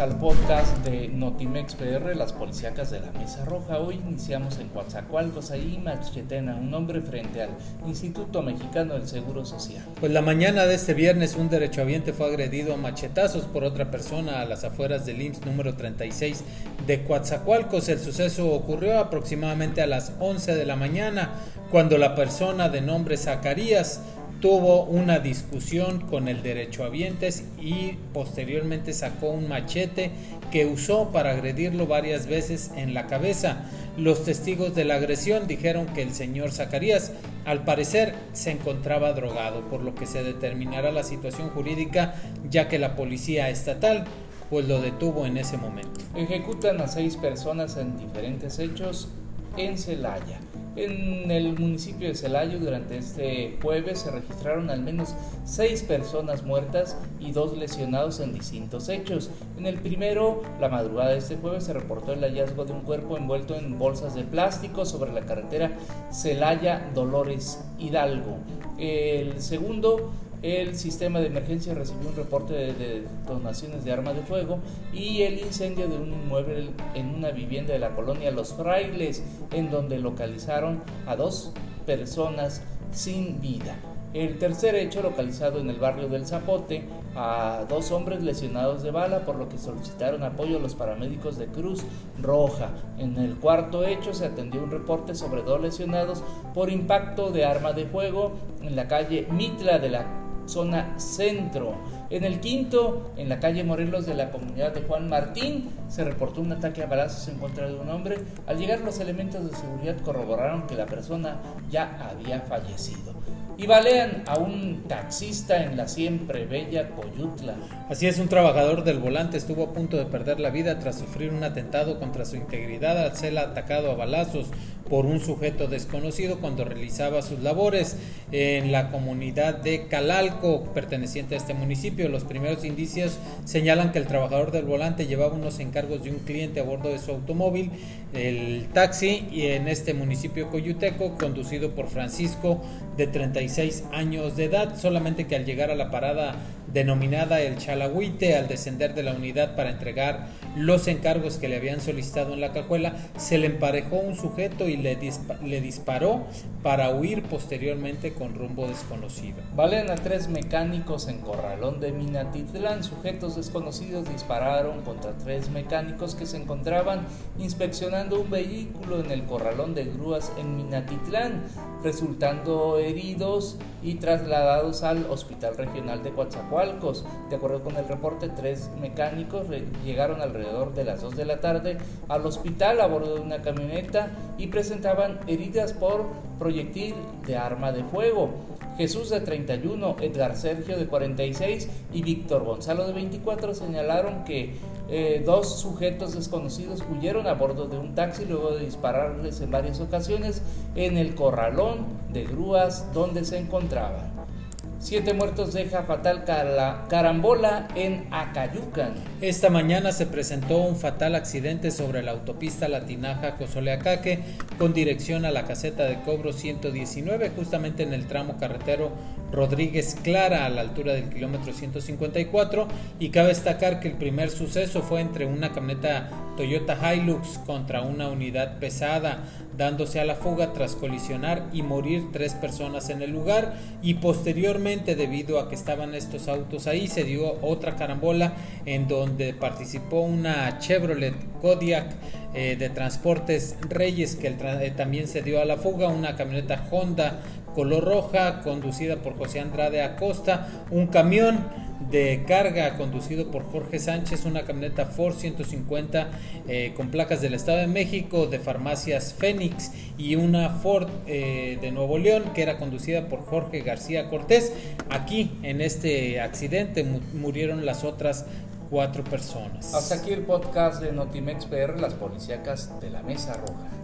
al podcast de Notimex PR, las policíacas de la Mesa Roja. Hoy iniciamos en Coatzacoalcos, ahí Machetena, un hombre frente al Instituto Mexicano del Seguro Social. Pues la mañana de este viernes un derechohabiente fue agredido a machetazos por otra persona a las afueras del IMSS número 36 de Coatzacoalcos. El suceso ocurrió aproximadamente a las 11 de la mañana, cuando la persona de nombre Zacarías tuvo una discusión con el derechohabientes y posteriormente sacó un machete que usó para agredirlo varias veces en la cabeza. Los testigos de la agresión dijeron que el señor Zacarías al parecer se encontraba drogado, por lo que se determinará la situación jurídica ya que la policía estatal pues lo detuvo en ese momento. Ejecutan a seis personas en diferentes hechos en Celaya. En el municipio de Celayo durante este jueves se registraron al menos seis personas muertas y dos lesionados en distintos hechos. En el primero, la madrugada de este jueves, se reportó el hallazgo de un cuerpo envuelto en bolsas de plástico sobre la carretera Celaya Dolores Hidalgo. El segundo, el sistema de emergencia recibió un reporte de, detonaciones de arma de fuego y el incendio de un inmueble en una vivienda de la colonia Los Frailes, en donde localizaron a dos personas sin vida. El tercer hecho, localizado en el barrio del Zapote, a dos hombres lesionados de bala, por lo que solicitaron apoyo a los paramédicos de Cruz Roja. En el cuarto hecho se atendió un reporte sobre dos lesionados por impacto de arma de fuego en la calle Mitla de la zona centro. En el quinto, en la calle Morelos de la comunidad de Juan Martín, se reportó un ataque a balazos en contra de un hombre. Al llegar los elementos de seguridad corroboraron que la persona ya había fallecido y balean a un taxista en la siempre bella Coyutla. Así es, un trabajador del volante estuvo a punto de perder la vida tras sufrir un atentado contra su integridad al ser atacado a balazos por un sujeto desconocido cuando realizaba sus labores en la comunidad de Calalco, perteneciente a este municipio. Los primeros indicios señalan que el trabajador del volante llevaba unos encargos de un cliente a bordo de su automóvil, el taxi, y en este municipio coyuteco, conducido por Francisco de 36 años de edad, solamente que al llegar a la parada denominada el Chalagüite, al descender de la unidad para entregar los encargos que le habían solicitado en la cajuela, se le emparejó un sujeto y le, le disparó para huir posteriormente con rumbo desconocido. Valen a tres mecánicos en Corralón de Minatitlán. Sujetos desconocidos dispararon contra tres mecánicos que se encontraban inspeccionando un vehículo en el Corralón de Grúas en Minatitlán, resultando heridos y trasladados al Hospital Regional de Coatzacoalcos. De acuerdo con el reporte, tres mecánicos llegaron alrededor de las 2 de la tarde al hospital a bordo de una camioneta y presentaban heridas por proyectil de arma de fuego. Jesús de 31, Edgar Sergio de 46 y Víctor Gonzalo de 24 señalaron que eh, dos sujetos desconocidos huyeron a bordo de un taxi luego de dispararles en varias ocasiones en el corralón de grúas donde se encontraban. Siete muertos deja fatal carambola en Acayucan. Esta mañana se presentó un fatal accidente sobre la autopista Latinaja Cozoleacaque con dirección a la caseta de cobro 119, justamente en el tramo carretero Rodríguez Clara a la altura del kilómetro 154. Y cabe destacar que el primer suceso fue entre una camioneta Toyota Hilux contra una unidad pesada, dándose a la fuga tras colisionar y morir tres personas en el lugar. Y posteriormente debido a que estaban estos autos ahí se dio otra carambola en donde participó una Chevrolet Kodiak eh, de Transportes Reyes que eh, también se dio a la fuga, una camioneta Honda color roja conducida por José Andrade Acosta, un camión de carga conducido por Jorge Sánchez, una camioneta Ford 150 eh, con placas del Estado de México de farmacias Fénix y una Ford eh, de Nuevo León que era conducida por Jorge García Cortés. Aquí en este accidente murieron las otras cuatro personas. Hasta aquí el podcast de Notimex PR, las policíacas de la Mesa Roja.